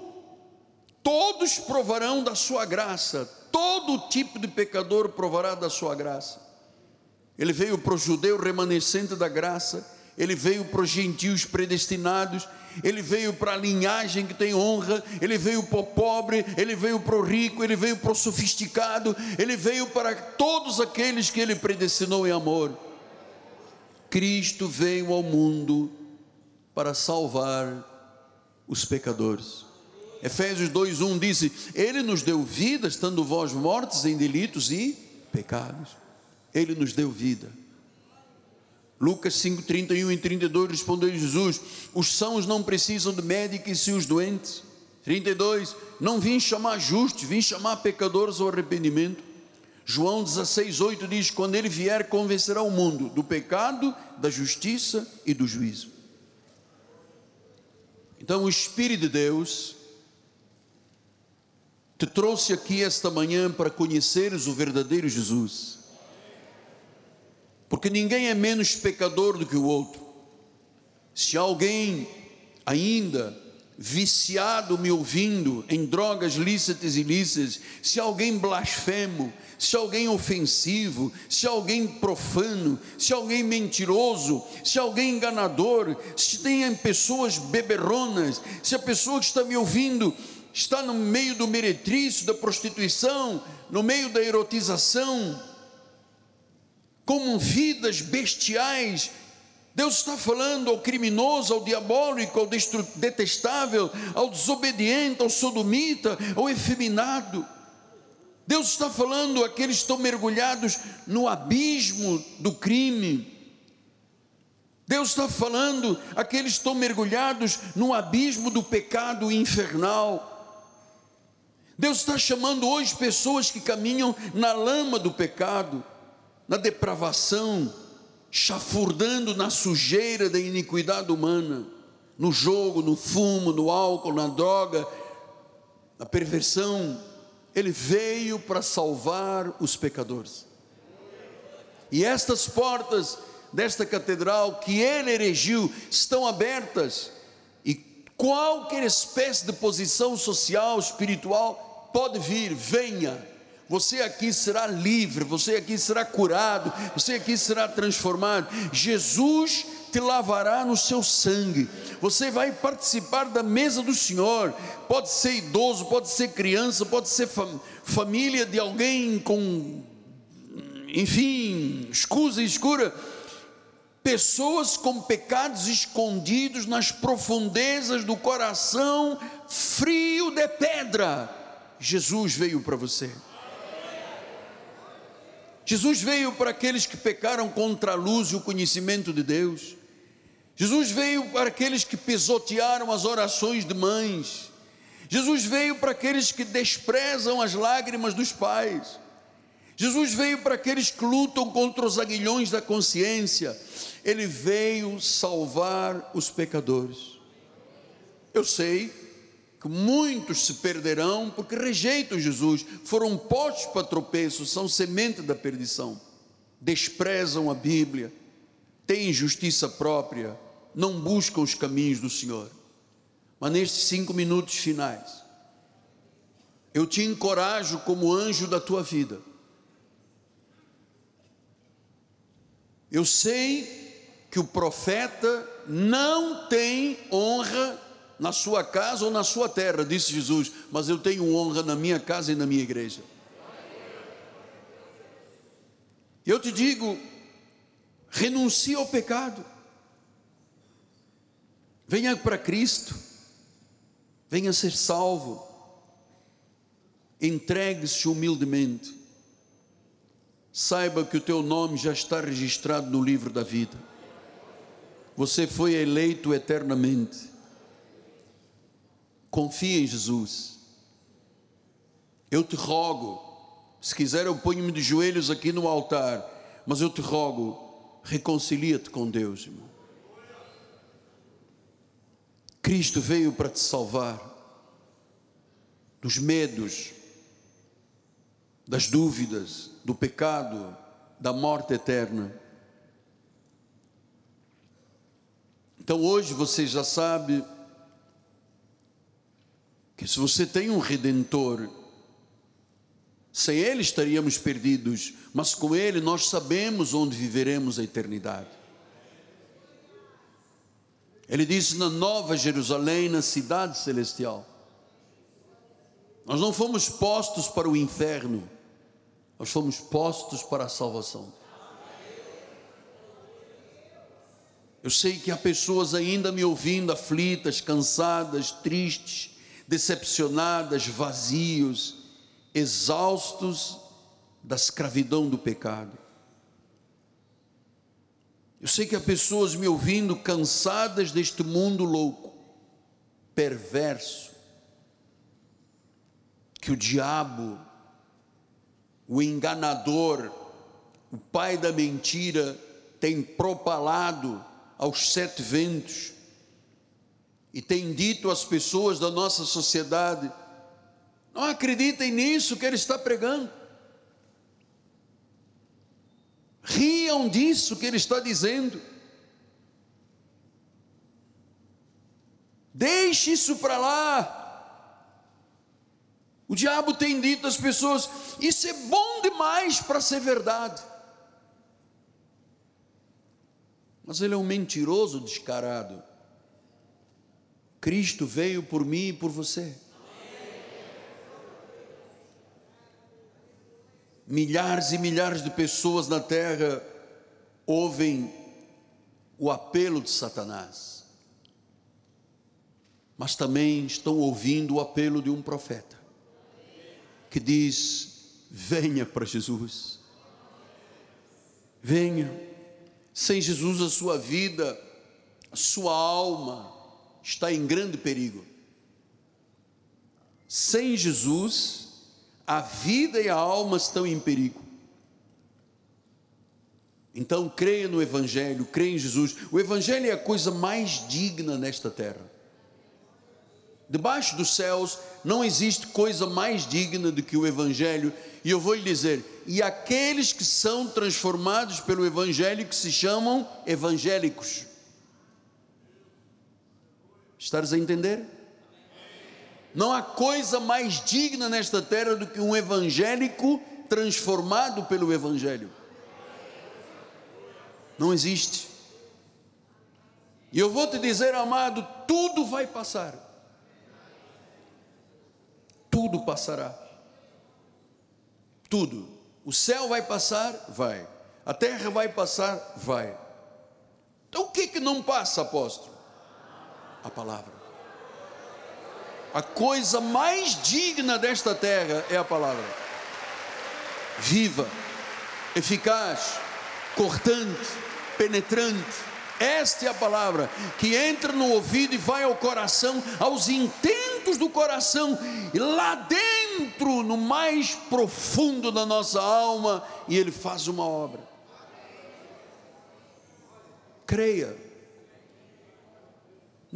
Todos provarão da sua graça, todo tipo de pecador provará da sua graça. Ele veio para o judeu remanescente da graça, ele veio para os gentios predestinados, ele veio para a linhagem que tem honra, ele veio para o pobre, ele veio para o rico, ele veio para o sofisticado, ele veio para todos aqueles que ele predestinou em amor. Cristo veio ao mundo para salvar os pecadores. Efésios 2:1 diz: Ele nos deu vida, estando vós mortos em delitos e pecados. Ele nos deu vida. Lucas 5, 31 e 32 respondeu Jesus: Os sãos não precisam de médico e os doentes. 32, não vim chamar justos, vim chamar pecadores ao arrependimento. João 16, 8 diz: Quando ele vier, convencerá o mundo do pecado, da justiça e do juízo. Então, o Espírito de Deus te trouxe aqui esta manhã para conheceres o verdadeiro Jesus porque ninguém é menos pecador do que o outro. Se alguém ainda viciado me ouvindo em drogas lícitas e ilícitas, se alguém blasfemo, se alguém ofensivo, se alguém profano, se alguém mentiroso, se alguém enganador, se tem pessoas beberronas, se a pessoa que está me ouvindo está no meio do meretrício, da prostituição, no meio da erotização, como vidas bestiais. Deus está falando ao criminoso, ao diabólico, ao detestável, ao desobediente, ao sodomita, ao efeminado. Deus está falando àqueles que estão mergulhados no abismo do crime. Deus está falando àqueles que estão mergulhados no abismo do pecado infernal. Deus está chamando hoje pessoas que caminham na lama do pecado na depravação, chafurdando na sujeira da iniquidade humana, no jogo, no fumo, no álcool, na droga, na perversão. Ele veio para salvar os pecadores. E estas portas desta catedral que ele erigiu estão abertas, e qualquer espécie de posição social, espiritual, pode vir, venha você aqui será livre, você aqui será curado, você aqui será transformado. Jesus te lavará no seu sangue. Você vai participar da mesa do Senhor. Pode ser idoso, pode ser criança, pode ser fam família de alguém com, enfim, escusa e escura. Pessoas com pecados escondidos nas profundezas do coração frio de pedra. Jesus veio para você. Jesus veio para aqueles que pecaram contra a luz e o conhecimento de Deus. Jesus veio para aqueles que pisotearam as orações de mães. Jesus veio para aqueles que desprezam as lágrimas dos pais. Jesus veio para aqueles que lutam contra os aguilhões da consciência. Ele veio salvar os pecadores. Eu sei que muitos se perderão porque rejeitam Jesus, foram postos para tropeço, são semente da perdição, desprezam a Bíblia, têm justiça própria, não buscam os caminhos do Senhor. Mas nestes cinco minutos finais, eu te encorajo como anjo da tua vida. Eu sei que o profeta não tem honra na sua casa ou na sua terra, disse Jesus, mas eu tenho honra na minha casa e na minha igreja. Eu te digo, renuncie ao pecado, venha para Cristo, venha ser salvo, entregue-se humildemente, saiba que o teu nome já está registrado no livro da vida, você foi eleito eternamente, confia em Jesus, eu te rogo, se quiser eu ponho-me de joelhos aqui no altar, mas eu te rogo, reconcilia-te com Deus, irmão. Cristo veio para te salvar dos medos, das dúvidas, do pecado, da morte eterna. Então hoje você já sabe que se você tem um redentor, sem ele estaríamos perdidos, mas com ele nós sabemos onde viveremos a eternidade. Ele disse na Nova Jerusalém, na cidade celestial. Nós não fomos postos para o inferno, nós fomos postos para a salvação. Eu sei que há pessoas ainda me ouvindo aflitas, cansadas, tristes, decepcionadas, vazios, exaustos da escravidão do pecado. Eu sei que há pessoas me ouvindo cansadas deste mundo louco, perverso, que o diabo, o enganador, o pai da mentira, tem propalado aos sete ventos e tem dito às pessoas da nossa sociedade: não acreditem nisso que ele está pregando. Riam disso que ele está dizendo. Deixe isso para lá. O diabo tem dito às pessoas: isso é bom demais para ser verdade. Mas ele é um mentiroso descarado. Cristo veio por mim e por você. milhares e milhares de pessoas na terra ouvem o apelo de Satanás, mas também estão ouvindo o apelo de um profeta que diz: venha para Jesus, venha. Sem Jesus, a sua vida, a sua alma está em grande perigo. Sem Jesus, a vida e a alma estão em perigo. Então creia no Evangelho, creia em Jesus. O Evangelho é a coisa mais digna nesta terra. Debaixo dos céus não existe coisa mais digna do que o Evangelho. E eu vou lhe dizer: e aqueles que são transformados pelo Evangelho, que se chamam evangélicos. Estás a entender? Não há coisa mais digna nesta terra do que um evangélico transformado pelo Evangelho. Não existe. E eu vou te dizer, amado, tudo vai passar. Tudo passará. Tudo. O céu vai passar? Vai. A terra vai passar? Vai. Então o que que não passa, apóstolo? A palavra. A coisa mais digna desta terra é a palavra. Viva, eficaz, cortante, penetrante. Esta é a palavra que entra no ouvido e vai ao coração, aos intentos do coração, e lá dentro, no mais profundo da nossa alma, e ele faz uma obra. Creia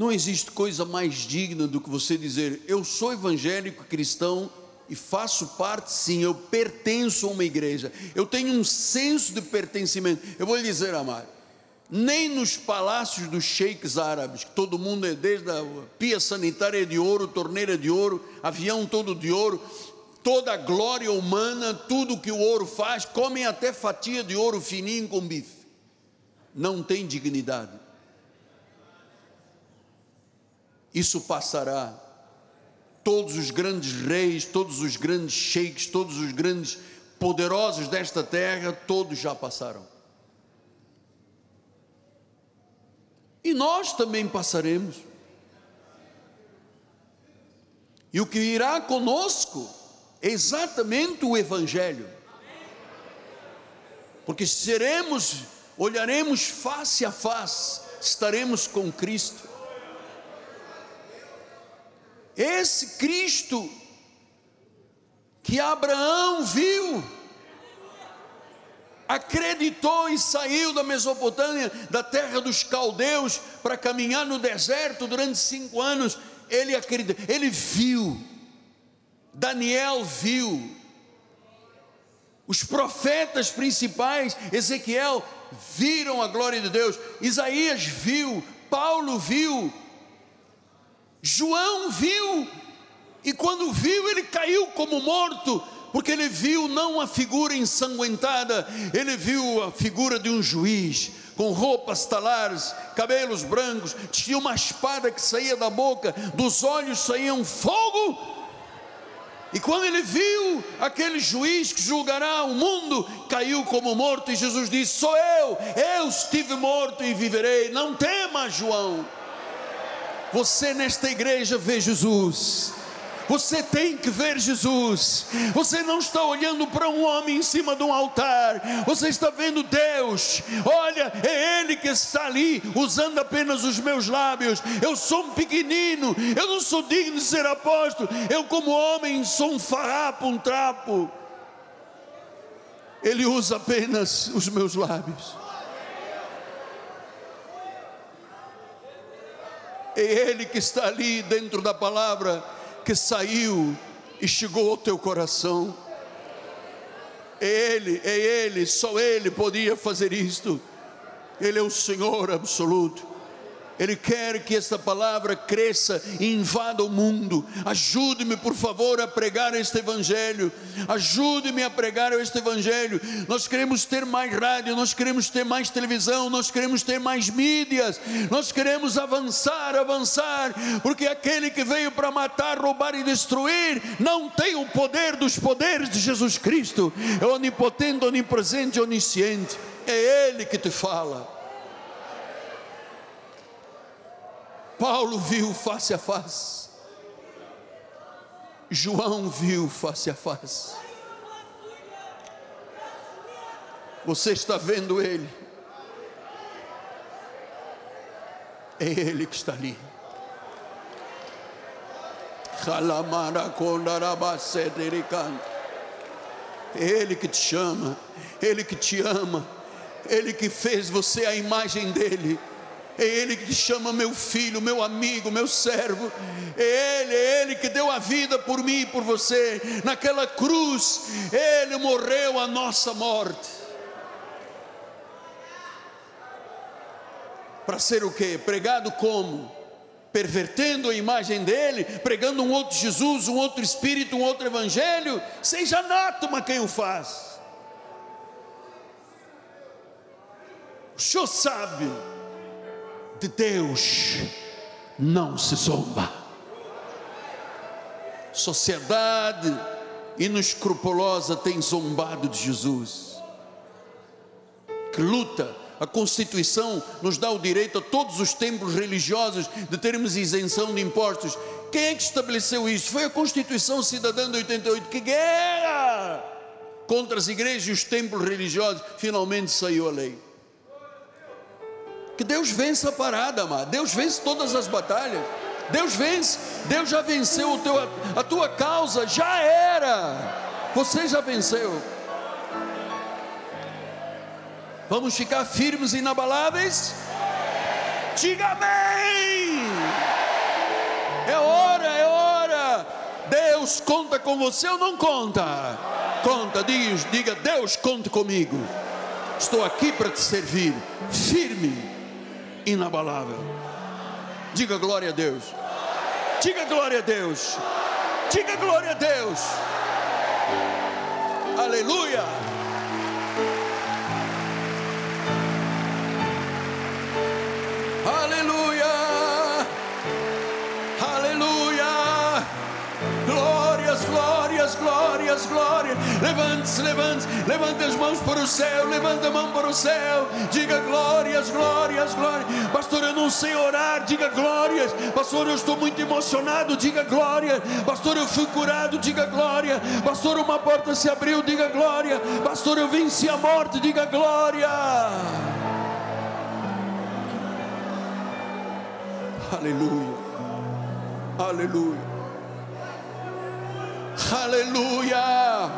não existe coisa mais digna do que você dizer: eu sou evangélico cristão e faço parte, sim, eu pertenço a uma igreja, eu tenho um senso de pertencimento. Eu vou lhe dizer, amado, nem nos palácios dos sheiks árabes, que todo mundo é desde a pia sanitária de ouro, torneira de ouro, avião todo de ouro, toda a glória humana, tudo que o ouro faz, comem até fatia de ouro fininho com bife. Não tem dignidade isso passará. Todos os grandes reis, todos os grandes sheiks, todos os grandes poderosos desta terra, todos já passaram. E nós também passaremos. E o que irá conosco é exatamente o Evangelho. Porque seremos, olharemos face a face, estaremos com Cristo. Esse Cristo que Abraão viu, acreditou e saiu da Mesopotâmia, da terra dos caldeus, para caminhar no deserto durante cinco anos. Ele acreditou, ele viu, Daniel viu, os profetas principais, Ezequiel, viram a glória de Deus, Isaías viu, Paulo viu, João viu, e quando viu, ele caiu como morto, porque ele viu não a figura ensanguentada, ele viu a figura de um juiz, com roupas talares, cabelos brancos, tinha uma espada que saía da boca, dos olhos saía um fogo. E quando ele viu aquele juiz que julgará o mundo, caiu como morto, e Jesus disse: Sou eu, eu estive morto e viverei. Não tema, João. Você nesta igreja vê Jesus. Você tem que ver Jesus. Você não está olhando para um homem em cima de um altar. Você está vendo Deus. Olha, é Ele que está ali, usando apenas os meus lábios. Eu sou um pequenino. Eu não sou digno de ser apóstolo. Eu, como homem, sou um farrapo, um trapo. Ele usa apenas os meus lábios. É Ele que está ali dentro da palavra que saiu e chegou ao teu coração. É Ele, é Ele, só Ele podia fazer isto. Ele é o Senhor absoluto. Ele quer que esta palavra cresça e invada o mundo. Ajude-me, por favor, a pregar este Evangelho. Ajude-me a pregar este Evangelho. Nós queremos ter mais rádio, nós queremos ter mais televisão, nós queremos ter mais mídias, nós queremos avançar, avançar, porque aquele que veio para matar, roubar e destruir não tem o poder dos poderes de Jesus Cristo. É onipotente, onipresente, onisciente. É Ele que te fala. Paulo viu face a face, João viu face a face. Você está vendo ele, é ele que está ali. É ele que te chama, Ele que te ama, Ele que fez você a imagem dEle. É Ele que te chama meu filho, meu amigo, meu servo. É Ele, é Ele que deu a vida por mim e por você. Naquela cruz, Ele morreu a nossa morte. Para ser o que? Pregado como? Pervertendo a imagem dele, pregando um outro Jesus, um outro Espírito, um outro Evangelho. Seja anátoma quem o faz. O senhor sabe de Deus não se zomba. Sociedade inescrupulosa tem zombado de Jesus. Que luta, a Constituição nos dá o direito a todos os templos religiosos de termos isenção de impostos. Quem é que estabeleceu isso? Foi a Constituição Cidadã de 88. Que guerra! Contra as igrejas e os templos religiosos, finalmente saiu a lei. Que Deus vence a parada, amado. Deus vence todas as batalhas. Deus vence. Deus já venceu o teu, a tua causa. Já era. Você já venceu. Vamos ficar firmes e inabaláveis? Diga amém. É hora, é hora. Deus conta com você ou não conta? Conta, diga, diga Deus conta comigo. Estou aqui para te servir. Firme inabalável. Diga glória a Deus. Diga glória a Deus. Diga glória a Deus. Aleluia. Glórias, glórias, glórias. Levante-se, levante-se, levante as mãos para o céu, levanta a mão para o céu. Diga glórias, glórias, glórias. Pastor, eu não sei orar, diga glórias. Pastor, eu estou muito emocionado, diga glória. Pastor, eu fui curado, diga glória. Pastor, uma porta se abriu, diga glória. Pastor, eu venci a morte, diga glória. Aleluia. Aleluia. Aleluia.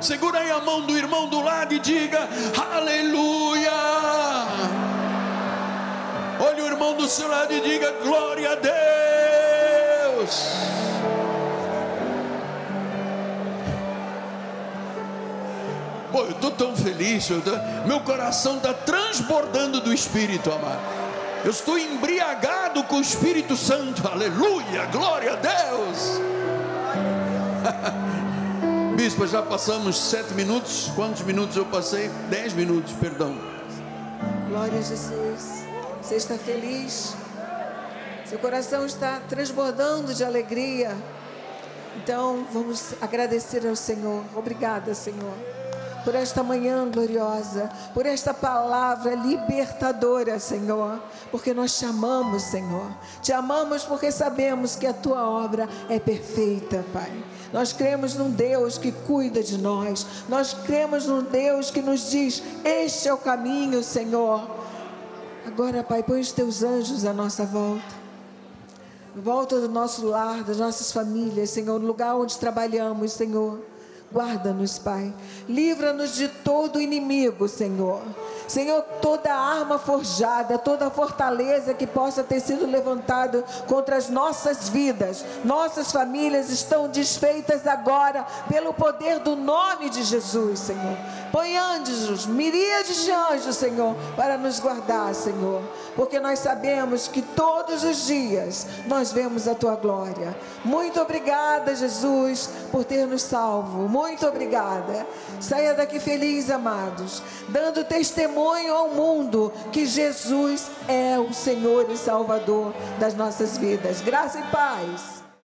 Segura aí a mão do irmão do lado e diga: Aleluia. Olhe o irmão do seu lado e diga: Glória a Deus. Pô, eu estou tão feliz, tô, meu coração está transbordando do Espírito, amado. Eu estou embriagado com o Espírito Santo, aleluia, glória a Deus. Bispo, já passamos sete minutos. Quantos minutos eu passei? Dez minutos, perdão. Glória a Jesus. Você está feliz? Seu coração está transbordando de alegria. Então, vamos agradecer ao Senhor. Obrigada, Senhor por esta manhã gloriosa, por esta palavra libertadora, Senhor, porque nós te amamos, Senhor. Te amamos porque sabemos que a tua obra é perfeita, Pai. Nós cremos num Deus que cuida de nós. Nós cremos num Deus que nos diz: Este é o caminho, Senhor. Agora, Pai, põe os teus anjos à nossa volta volta do nosso lar, das nossas famílias, Senhor, no lugar onde trabalhamos, Senhor. Guarda-nos, Pai. Livra-nos de todo inimigo, Senhor. Senhor, toda arma forjada, toda fortaleza que possa ter sido levantada contra as nossas vidas, nossas famílias estão desfeitas agora pelo poder do nome de Jesus, Senhor. Põe anjos, miríades de anjos, Senhor, para nos guardar, Senhor, porque nós sabemos que todos os dias nós vemos a tua glória. Muito obrigada, Jesus, por ter nos salvo. Muito obrigada. Saia daqui feliz, amados, dando testemunho ao mundo que Jesus é o Senhor e Salvador das nossas vidas. Graça e paz.